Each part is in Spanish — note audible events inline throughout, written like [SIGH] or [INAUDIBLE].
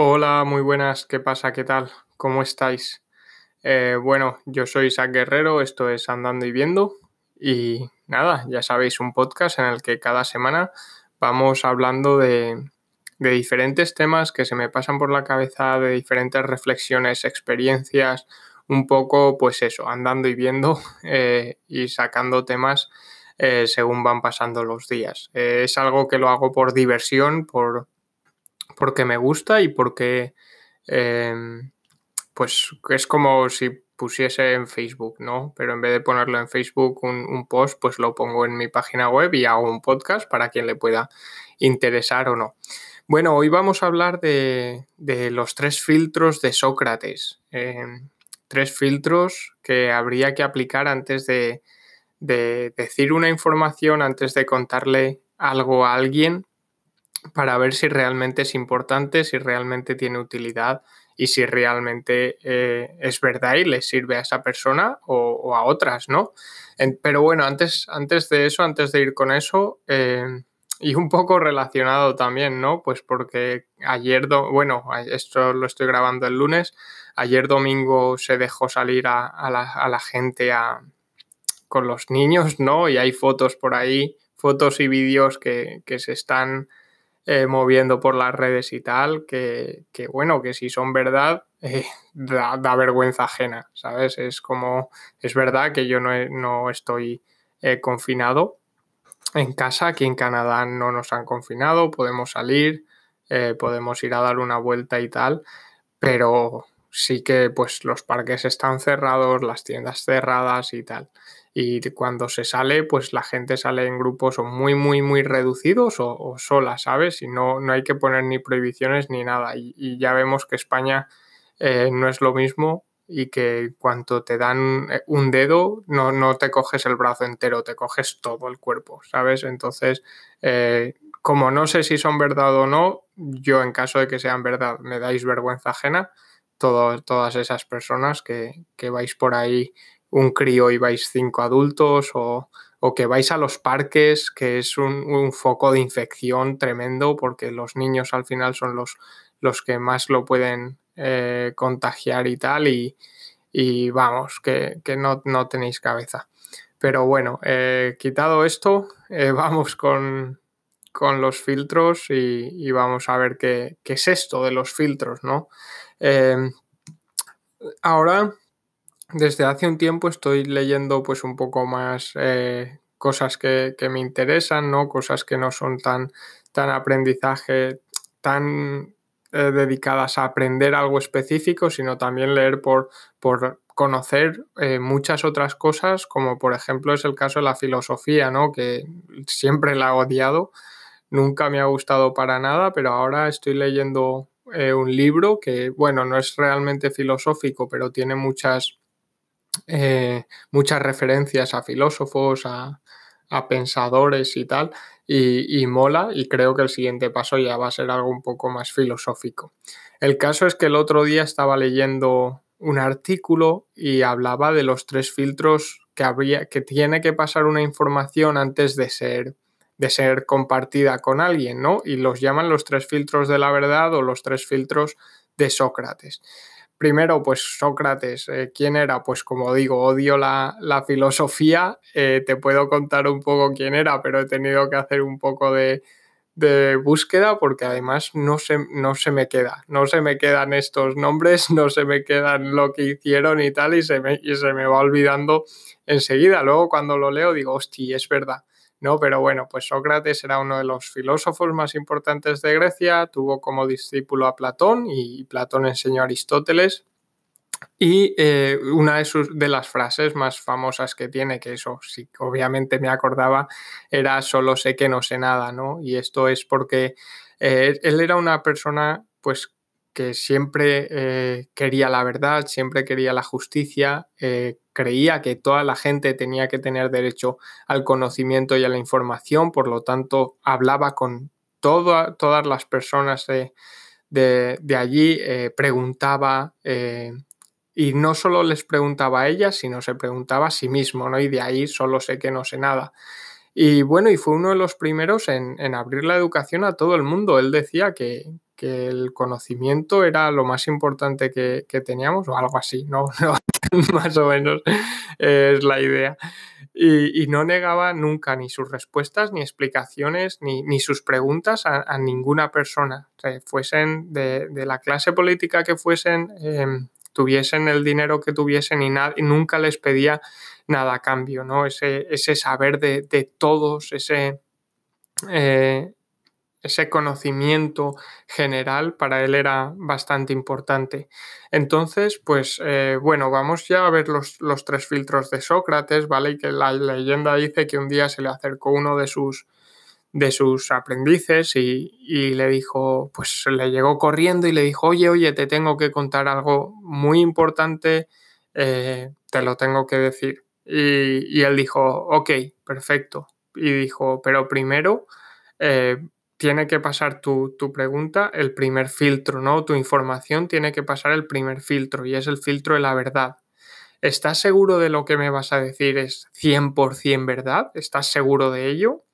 Hola, muy buenas, ¿qué pasa? ¿Qué tal? ¿Cómo estáis? Eh, bueno, yo soy Isaac Guerrero, esto es Andando y Viendo y nada, ya sabéis, un podcast en el que cada semana vamos hablando de, diferentes temas que se me pasan por la cabeza, de diferentes reflexiones, experiencias, un poco pues eso, andando y viendo [LAUGHS] eh, y sacando temas eh, según van pasando los días. es algo que lo hago por diversión, por porque me gusta y porque em, pues es como si pusiese en Facebook, ¿no? Pero en vez de ponerlo en Facebook un, post, pues lo pongo en mi página web y hago un podcast para quien le pueda interesar o no. Bueno, hoy vamos a hablar de, los tres filtros de Sócrates. Em, tres filtros que habría que aplicar antes de, de decir una información, antes de contarle algo a alguien para ver si realmente es importante, si realmente tiene utilidad y si realmente eh, es verdad y le sirve a esa persona o, a otras, ¿no? pero bueno, antes, antes de eso, antes de ir con eso, eh, y un poco relacionado también, ¿no? Pues porque ayer, bueno, esto lo estoy grabando el lunes, ayer domingo se dejó salir a, la, gente con los niños, ¿no? Y hay fotos por ahí, fotos y vídeos que, que se están eh, moviendo por las redes y tal, que, bueno, que si son verdad, eh, [LAUGHS] da, vergüenza ajena, ¿sabes? Es como, es verdad que yo no, no estoy eh, confinado en casa, aquí en Canadá no nos han confinado, podemos salir, podemos ir a dar una vuelta y tal, pero sí que pues los parques están cerrados, las tiendas cerradas y tal y cuando se sale, pues la gente sale en grupos o muy, muy, muy reducidos o, sola, ¿sabes? Y no, no hay que poner ni prohibiciones ni nada. Y, ya vemos que España eh, no es lo mismo y que cuando te dan eh, un dedo no, no, te coges el brazo entero, te coges todo el cuerpo, ¿sabes? Entonces, eh, como no sé si son verdad o no, yo en caso de que sean verdad me dais vergüenza ajena, todas esas personas que, que vais por ahí un crío y vais cinco adultos o, que vais a los parques, que es un, foco de infección tremendo porque los niños al final son los, los que más lo pueden eh, contagiar y tal y, vamos, que, no, tenéis cabeza. Pero bueno, eh, quitado esto, eh, [LAUGHS] vamos con, los filtros y, vamos a ver qué, qué, es esto de los filtros, ¿no? Ahora desde hace un tiempo estoy leyendo pues un poco más eh, cosas que, me interesan, ¿no? Cosas que no son tan, tan aprendizaje, tan eh, dedicadas a aprender algo específico, sino también leer por, por conocer eh, muchas otras cosas, como por ejemplo es el caso de la filosofía, ¿no? Que siempre la he odiado, nunca me ha gustado para nada, pero ahora estoy leyendo un libro que, bueno, no es realmente filosófico, pero tiene muchas eh, muchas referencias a filósofos, a, pensadores y tal, y, mola, y creo que el siguiente paso ya va a ser algo un poco más filosófico. El caso es que el otro día estaba leyendo un artículo y hablaba de los tres filtros que, habría, que tiene que pasar una información antes de ser, de ser compartida con alguien, ¿no? Y los llaman los tres filtros de la verdad o los tres filtros de Sócrates. Primero, pues Sócrates, eh, ¿quién era? Pues como digo, odio la, filosofía, eh, te puedo contar un poco quién era, pero he tenido que hacer un poco de, búsqueda porque además no se, no se me queda, no se me quedan estos nombres, [LAUGHS] no se me quedan lo que hicieron y tal, y se me, y se me va olvidando enseguida. Luego cuando lo leo digo, hostia, es verdad. ¿No? Pero bueno, pues Sócrates era uno de los filósofos más importantes de Grecia, tuvo como discípulo a Platón y Platón enseñó a Aristóteles. Y eh, una de, sus, de las frases más famosas que tiene, que eso sí, obviamente me acordaba, era solo sé que no sé nada, ¿no? Y esto es porque eh, él era una persona, pues, que siempre eh, quería la verdad, siempre quería la justicia, creía que toda la gente tenía que tener derecho al conocimiento y a la información, por lo tanto hablaba con todas las personas de, allí, eh, preguntaba eh, y no solo les preguntaba a ellas, sino se preguntaba a sí mismo, ¿no? Y de ahí solo sé que no sé nada. Y bueno, y fue uno de los primeros en, abrir la educación a todo el mundo. Él decía que, el conocimiento era lo más importante que, teníamos, o algo así, ¿no? [LAUGHS] [LAUGHS] más o menos es la idea. Y, no negaba nunca ni sus respuestas, ni explicaciones, ni, sus preguntas a, ninguna persona. fuesen de, la clase política que fuesen, em, tuviesen el dinero que tuviesen y, y, nunca les pedía nada a cambio, ¿no? Ese, ese saber de, todos, ese, eh, ese conocimiento general para él era bastante importante. Entonces, pues eh, bueno, vamos ya a ver los, los, tres filtros de Sócrates, ¿vale? Y que la leyenda dice que un día se le acercó uno de sus, de sus aprendices y, le dijo, pues le llegó corriendo y le dijo, oye, oye, te tengo que contar algo muy importante, eh, te lo tengo que decir. Y, él dijo, ok, perfecto. Y dijo, pero primero eh, tiene que pasar tu, pregunta, el primer filtro, ¿no? Tu información tiene que pasar el primer filtro y es el filtro de la verdad. ¿Estás seguro de lo que me vas a decir es 100% verdad? ¿Estás seguro de ello?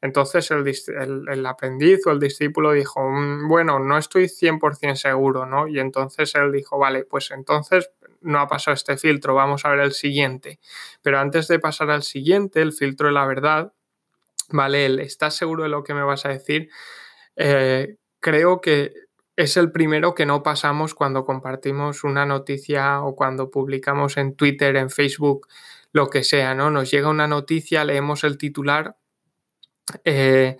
Entonces el, aprendiz o el discípulo dijo, mm, bueno, no estoy 100% seguro, ¿no? Y entonces él dijo, vale, pues entonces no ha pasado este filtro, vamos a ver el siguiente. Pero antes de pasar al siguiente, el filtro de la verdad, ¿vale? ¿estás seguro de lo que me vas a decir? Eh, creo que es el primero que no pasamos cuando compartimos una noticia o cuando publicamos en Twitter, en Facebook, lo que sea, ¿no? Nos llega una noticia, leemos el titular. Eh,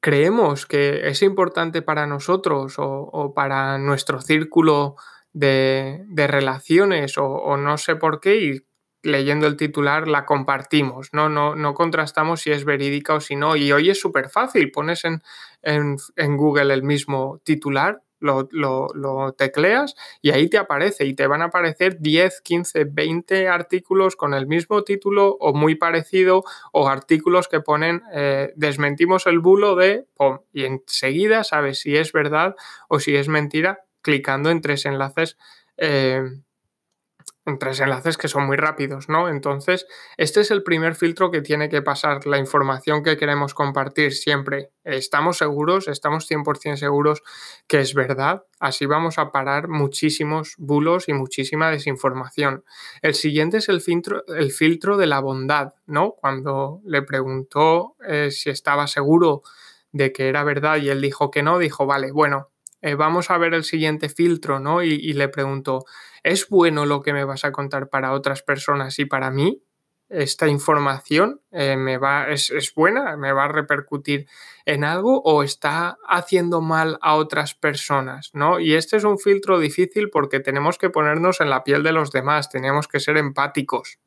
creemos que es importante para nosotros o para nuestro círculo de, relaciones o, no sé por qué y leyendo el titular la compartimos, ¿no? No, no contrastamos si es verídica o si no. Y hoy es súper fácil, pones en, en, Google el mismo titular, lo, tecleas y ahí te aparece y te van a aparecer 10, 15, 20 artículos con el mismo título o muy parecido o artículos que ponen eh, desmentimos el bulo de POM y enseguida sabes si es verdad o si es mentira clicando en tres enlaces. Eh, en tres enlaces que son muy rápidos, ¿no? Entonces, este es el primer filtro que tiene que pasar la información que queremos compartir siempre. ¿Estamos seguros? ¿Estamos 100% seguros que es verdad? Así vamos a parar muchísimos bulos y muchísima desinformación. El siguiente es el filtro, el filtro de la bondad, ¿no? Cuando le preguntó eh, si estaba seguro de que era verdad y él dijo que no, dijo, vale, bueno, eh, vamos a ver el siguiente filtro, ¿no? Y, le pregunto, ¿es bueno lo que me vas a contar para otras personas y para mí? ¿Esta información eh, me va, es, es, buena? ¿Me va a repercutir en algo o está haciendo mal a otras personas? ¿no? Y este es un filtro difícil porque tenemos que ponernos en la piel de los demás, tenemos que ser empáticos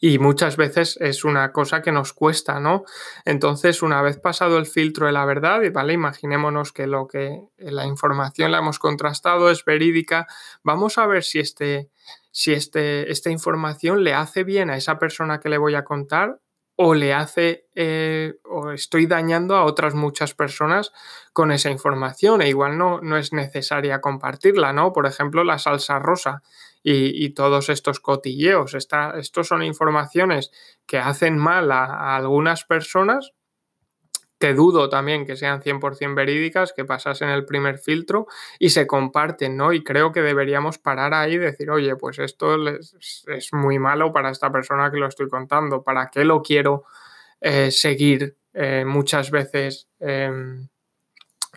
y muchas veces es una cosa que nos cuesta, ¿no? Entonces, una vez pasado el filtro de la verdad, vale, imaginémonos que lo que la información la hemos contrastado es verídica, vamos a ver si este si este, esta información le hace bien a esa persona que le voy a contar o le hace eh, o estoy dañando a otras muchas personas con esa información e igual no, no es necesaria compartirla, ¿no? Por ejemplo, la salsa rosa y, todos estos cotilleos. estos son informaciones que hacen mal a, algunas personas, que dudo también que sean 100% verídicas, que pasasen el primer filtro y se comparten, ¿no? Y creo que deberíamos parar ahí y decir, oye, pues esto es, muy malo para esta persona que lo estoy contando, ¿para qué lo quiero eh, seguir eh, muchas veces? Em,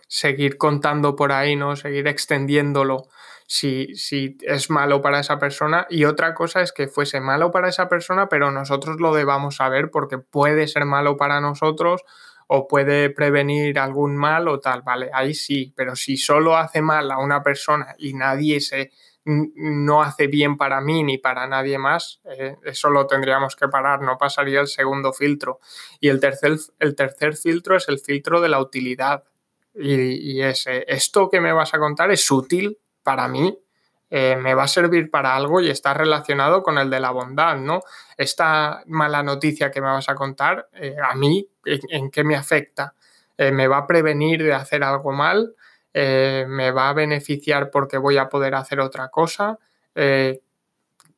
seguir contando por ahí, ¿no? Seguir extendiéndolo si, si, es malo para esa persona. Y otra cosa es que fuese malo para esa persona, pero nosotros lo debamos saber porque puede ser malo para nosotros o puede prevenir algún mal o tal, vale, ahí sí, pero si solo hace mal a una persona y nadie se no hace bien para mí ni para nadie más, eh, eso lo tendríamos que parar, no pasaría el segundo filtro. Y el tercer, el tercer filtro es el filtro de la utilidad. Y, y ese, esto que me vas a contar es útil para mí eh, me va a servir para algo y está relacionado con el de la bondad, ¿no? Esta mala noticia que me vas a contar, eh, a mí, ¿en, qué me afecta? Eh, ¿Me va a prevenir de hacer algo mal? ¿Me va a beneficiar porque voy a poder hacer otra cosa? ¿qué,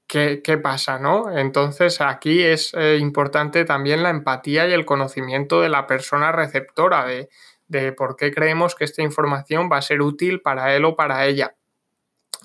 ¿qué, pasa? ¿no? Entonces aquí es importante también la empatía y el conocimiento de la persona receptora, de, por qué creemos que esta información va a ser útil para él o para ella.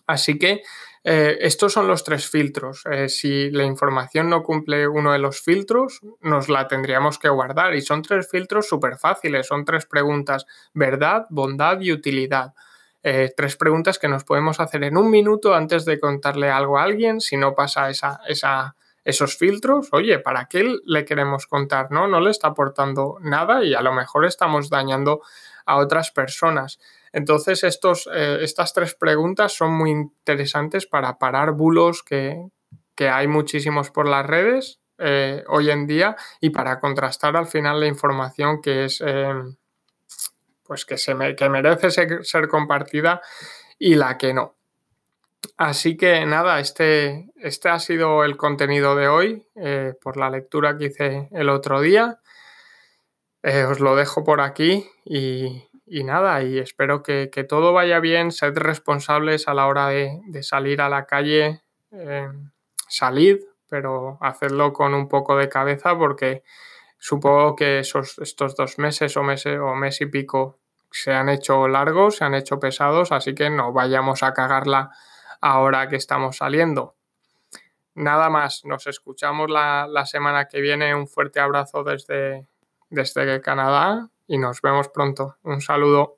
Así que eh, estos son los tres filtros. Eh, si la información no cumple uno de los filtros, nos la tendríamos que guardar. Y son tres filtros súper fáciles. Son tres preguntas, verdad, bondad y utilidad. Eh, tres preguntas que nos podemos hacer en un minuto antes de contarle algo a alguien si no pasa esa, esos filtros. Oye, ¿para qué le queremos contar? No, no le está aportando nada y a lo mejor estamos dañando a otras personas. Entonces, estos, eh, estas tres preguntas son muy interesantes para parar bulos que, hay muchísimos por las redes eh, hoy en día y para contrastar al final la información que es pues que, se que merece ser, compartida y la que no. Así que nada, este, este ha sido el contenido de hoy eh, por la lectura que hice el otro día. Eh, os lo dejo por aquí y, nada, y espero que, todo vaya bien, sed responsables a la hora de, salir a la calle, eh, salid, pero hacedlo con un poco de cabeza porque Supongo que esos, estos dos meses o, meses o mes y pico se han hecho largos, se han hecho pesados, así que no vayamos a cagarla ahora que estamos saliendo. Nada más, nos escuchamos la, la semana que viene. Un fuerte abrazo desde, desde Canadá y nos vemos pronto. Un saludo.